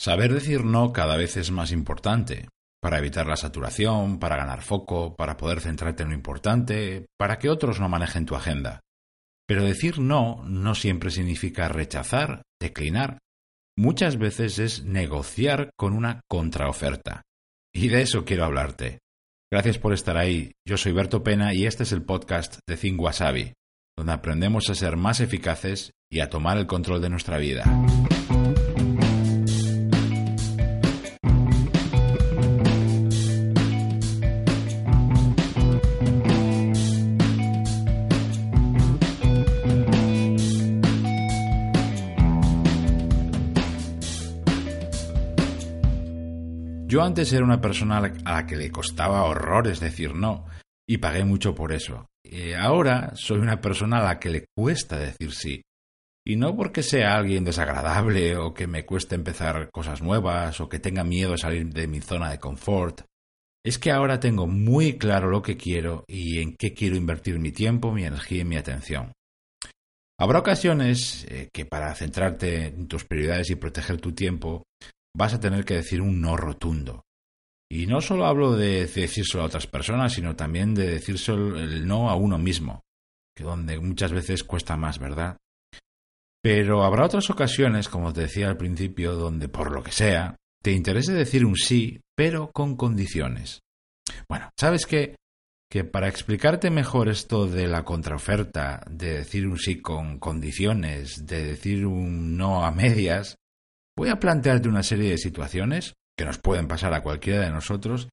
Saber decir no cada vez es más importante, para evitar la saturación, para ganar foco, para poder centrarte en lo importante, para que otros no manejen tu agenda. Pero decir no no siempre significa rechazar, declinar. Muchas veces es negociar con una contraoferta. Y de eso quiero hablarte. Gracias por estar ahí. Yo soy Berto Pena y este es el podcast de Think Wasabi, donde aprendemos a ser más eficaces y a tomar el control de nuestra vida. Yo antes era una persona a la que le costaba horrores decir no y pagué mucho por eso. Y ahora soy una persona a la que le cuesta decir sí. Y no porque sea alguien desagradable o que me cueste empezar cosas nuevas o que tenga miedo de salir de mi zona de confort. Es que ahora tengo muy claro lo que quiero y en qué quiero invertir mi tiempo, mi energía y mi atención. Habrá ocasiones eh, que para centrarte en tus prioridades y proteger tu tiempo vas a tener que decir un no rotundo. Y no solo hablo de decírselo a otras personas, sino también de decírselo el no a uno mismo, que donde muchas veces cuesta más, ¿verdad? Pero habrá otras ocasiones, como te decía al principio, donde por lo que sea, te interese decir un sí, pero con condiciones. Bueno, ¿sabes qué? Que para explicarte mejor esto de la contraoferta, de decir un sí con condiciones, de decir un no a medias, Voy a plantearte una serie de situaciones que nos pueden pasar a cualquiera de nosotros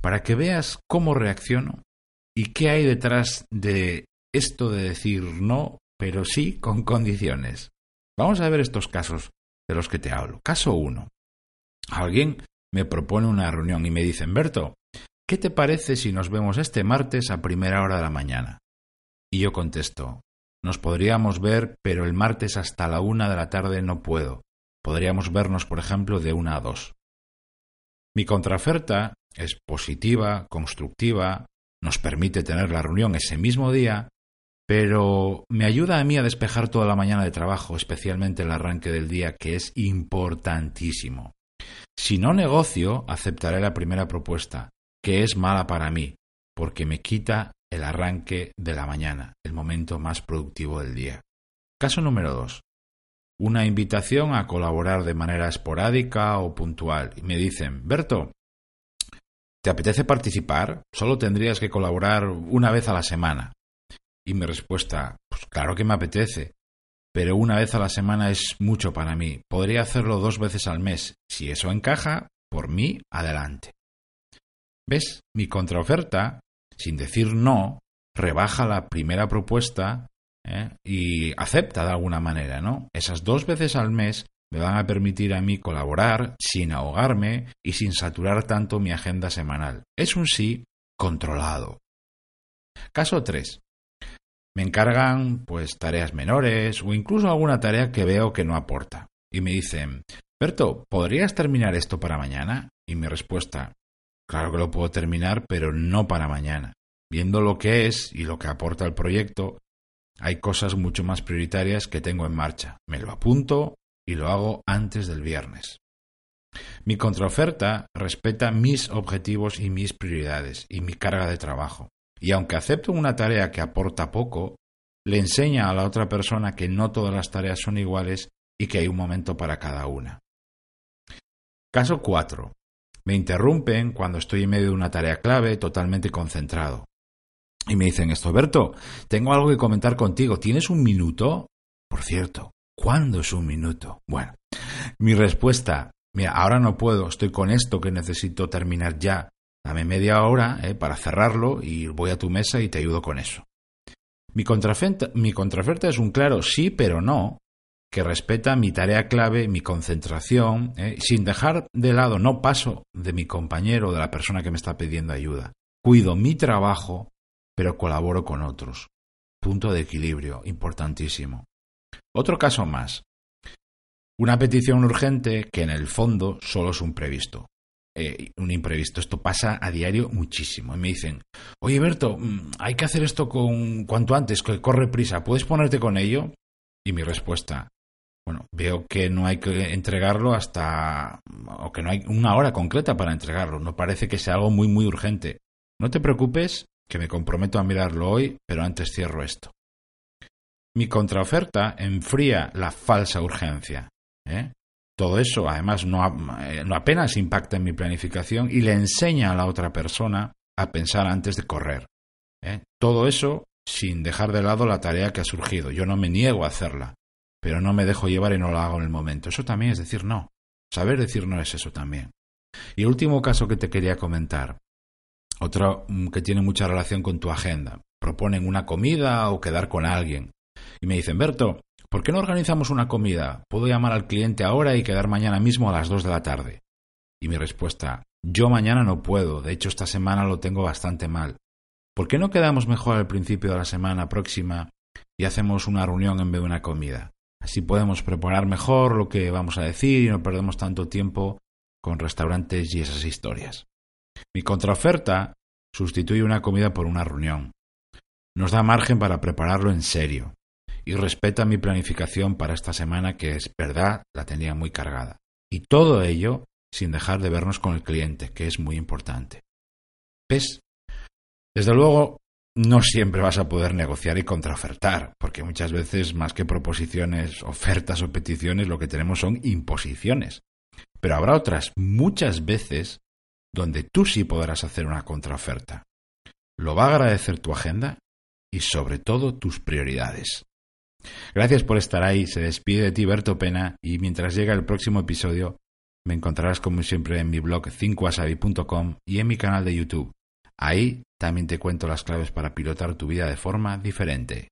para que veas cómo reacciono y qué hay detrás de esto de decir no, pero sí con condiciones. Vamos a ver estos casos de los que te hablo. Caso 1. Alguien me propone una reunión y me dice, Berto, ¿qué te parece si nos vemos este martes a primera hora de la mañana? Y yo contesto, nos podríamos ver, pero el martes hasta la una de la tarde no puedo. Podríamos vernos, por ejemplo, de una a dos. Mi contraoferta es positiva, constructiva, nos permite tener la reunión ese mismo día, pero me ayuda a mí a despejar toda la mañana de trabajo, especialmente el arranque del día, que es importantísimo. Si no negocio, aceptaré la primera propuesta, que es mala para mí, porque me quita el arranque de la mañana, el momento más productivo del día. Caso número dos una invitación a colaborar de manera esporádica o puntual y me dicen, Berto, ¿te apetece participar? Solo tendrías que colaborar una vez a la semana. Y mi respuesta, pues claro que me apetece, pero una vez a la semana es mucho para mí. Podría hacerlo dos veces al mes. Si eso encaja, por mí, adelante. ¿Ves? Mi contraoferta, sin decir no, rebaja la primera propuesta ¿eh? y acepta de alguna manera, ¿no? Esas dos veces al mes me van a permitir a mí colaborar sin ahogarme y sin saturar tanto mi agenda semanal. Es un sí controlado. Caso 3. Me encargan pues tareas menores o incluso alguna tarea que veo que no aporta. Y me dicen, Berto, ¿podrías terminar esto para mañana? Y mi respuesta, claro que lo puedo terminar, pero no para mañana. Viendo lo que es y lo que aporta el proyecto, hay cosas mucho más prioritarias que tengo en marcha. Me lo apunto y lo hago antes del viernes. Mi contraoferta respeta mis objetivos y mis prioridades y mi carga de trabajo. Y aunque acepto una tarea que aporta poco, le enseña a la otra persona que no todas las tareas son iguales y que hay un momento para cada una. Caso 4. Me interrumpen cuando estoy en medio de una tarea clave totalmente concentrado. Y me dicen esto, Berto, tengo algo que comentar contigo. ¿Tienes un minuto? Por cierto, ¿cuándo es un minuto? Bueno, mi respuesta, mira, ahora no puedo, estoy con esto que necesito terminar ya. Dame media hora eh, para cerrarlo y voy a tu mesa y te ayudo con eso. Mi contraoferta, mi contraoferta es un claro sí, pero no, que respeta mi tarea clave, mi concentración, eh, sin dejar de lado, no paso de mi compañero o de la persona que me está pidiendo ayuda. Cuido mi trabajo pero colaboro con otros. Punto de equilibrio, importantísimo. Otro caso más. Una petición urgente que en el fondo solo es un previsto. Eh, un imprevisto. Esto pasa a diario muchísimo. Y me dicen, oye Berto, mm, hay que hacer esto con cuanto antes, que corre prisa. ¿Puedes ponerte con ello? Y mi respuesta, bueno, veo que no hay que entregarlo hasta, o que no hay una hora concreta para entregarlo. No parece que sea algo muy, muy urgente. No te preocupes, que me comprometo a mirarlo hoy, pero antes cierro esto. Mi contraoferta enfría la falsa urgencia. ¿eh? Todo eso, además, no, eh, no apenas impacta en mi planificación y le enseña a la otra persona a pensar antes de correr. ¿eh? Todo eso sin dejar de lado la tarea que ha surgido. Yo no me niego a hacerla, pero no me dejo llevar y no lo hago en el momento. Eso también es decir no. Saber decir no es eso también. Y el último caso que te quería comentar, otro mm, que tiene mucha relación con tu agenda. Proponen una comida o quedar con alguien. Y me dicen, Berto, ¿por qué no organizamos una comida? Puedo llamar al cliente ahora y quedar mañana mismo a las dos de la tarde. Y mi respuesta, yo mañana no puedo, de hecho esta semana lo tengo bastante mal. ¿Por qué no quedamos mejor al principio de la semana próxima y hacemos una reunión en vez de una comida? Así podemos preparar mejor lo que vamos a decir y no perdemos tanto tiempo con restaurantes y esas historias. Mi contraoferta sustituye una comida por una reunión. Nos da margen para prepararlo en serio y respeta mi planificación para esta semana que es verdad, la tenía muy cargada. Y todo ello sin dejar de vernos con el cliente, que es muy importante. ¿Ves? Desde luego, no siempre vas a poder negociar y contraofertar, porque muchas veces, más que proposiciones, ofertas o peticiones, lo que tenemos son imposiciones. Pero habrá otras muchas veces donde tú sí podrás hacer una contraoferta. Lo va a agradecer tu agenda y sobre todo tus prioridades. Gracias por estar ahí, se despide de ti Berto Pena y mientras llega el próximo episodio me encontrarás como siempre en mi blog 5 y en mi canal de YouTube. Ahí también te cuento las claves para pilotar tu vida de forma diferente.